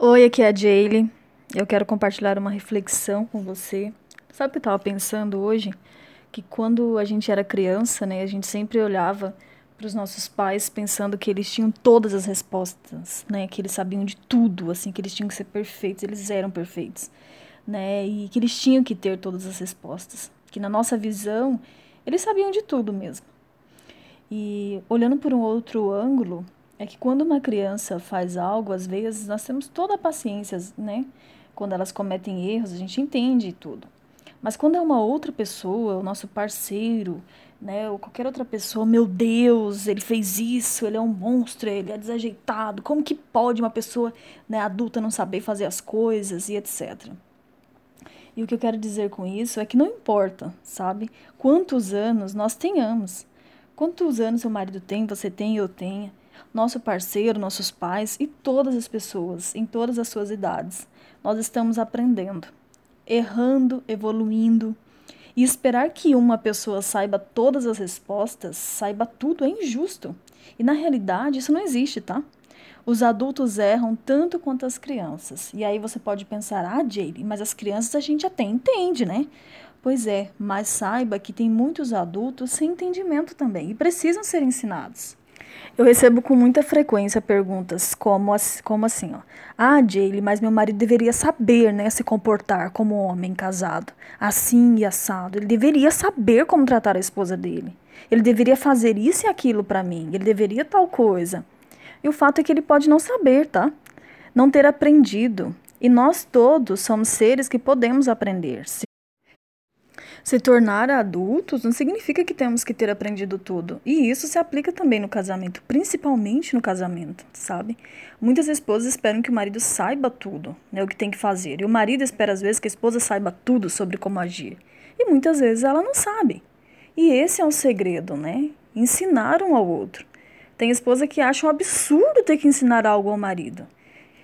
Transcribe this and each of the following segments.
Oi, aqui é a Jaylee. Eu quero compartilhar uma reflexão com você. Sabe o que eu estava pensando hoje? Que quando a gente era criança, né, a gente sempre olhava para os nossos pais pensando que eles tinham todas as respostas, né, que eles sabiam de tudo, assim, que eles tinham que ser perfeitos, eles eram perfeitos, né, e que eles tinham que ter todas as respostas. Que na nossa visão, eles sabiam de tudo mesmo. E olhando por um outro ângulo, é que quando uma criança faz algo, às vezes nós temos toda a paciência, né? Quando elas cometem erros, a gente entende tudo. Mas quando é uma outra pessoa, o nosso parceiro, né, ou qualquer outra pessoa, meu Deus, ele fez isso, ele é um monstro, ele é desajeitado. Como que pode uma pessoa, né, adulta não saber fazer as coisas e etc. E o que eu quero dizer com isso é que não importa, sabe? Quantos anos nós tenhamos. Quantos anos seu marido tem, você tem, eu tenho nosso parceiro, nossos pais e todas as pessoas, em todas as suas idades. Nós estamos aprendendo, errando, evoluindo. E esperar que uma pessoa saiba todas as respostas, saiba tudo, é injusto. E na realidade isso não existe, tá? Os adultos erram tanto quanto as crianças. E aí você pode pensar, ah, Jade, mas as crianças a gente até entende, né? Pois é, mas saiba que tem muitos adultos sem entendimento também e precisam ser ensinados. Eu recebo com muita frequência perguntas como, como assim, ó. Ah, Jaylee, mas meu marido deveria saber, né, se comportar como homem casado, assim e assado. Ele deveria saber como tratar a esposa dele. Ele deveria fazer isso e aquilo para mim. Ele deveria tal coisa. E o fato é que ele pode não saber, tá? Não ter aprendido. E nós todos somos seres que podemos aprender. Se tornar adultos não significa que temos que ter aprendido tudo. E isso se aplica também no casamento, principalmente no casamento, sabe? Muitas esposas esperam que o marido saiba tudo, né, o que tem que fazer. E o marido espera às vezes que a esposa saiba tudo sobre como agir. E muitas vezes ela não sabe. E esse é o segredo, né? Ensinar um ao outro. Tem esposa que acha um absurdo ter que ensinar algo ao marido.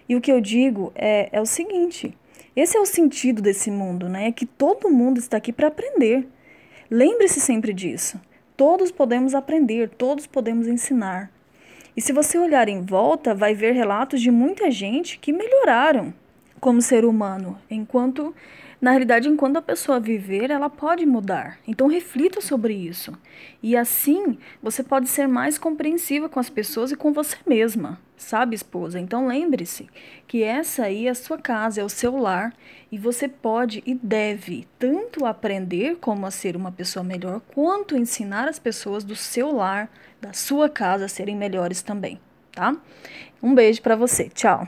E o que eu digo é, é o seguinte: esse é o sentido desse mundo, né? É que todo mundo está aqui para aprender. Lembre-se sempre disso. Todos podemos aprender, todos podemos ensinar. E se você olhar em volta, vai ver relatos de muita gente que melhoraram como ser humano, enquanto na realidade, enquanto a pessoa viver, ela pode mudar. Então reflita sobre isso. E assim, você pode ser mais compreensiva com as pessoas e com você mesma, sabe, esposa? Então lembre-se que essa aí é a sua casa, é o seu lar, e você pode e deve tanto aprender como a ser uma pessoa melhor, quanto ensinar as pessoas do seu lar, da sua casa a serem melhores também, tá? Um beijo para você. Tchau.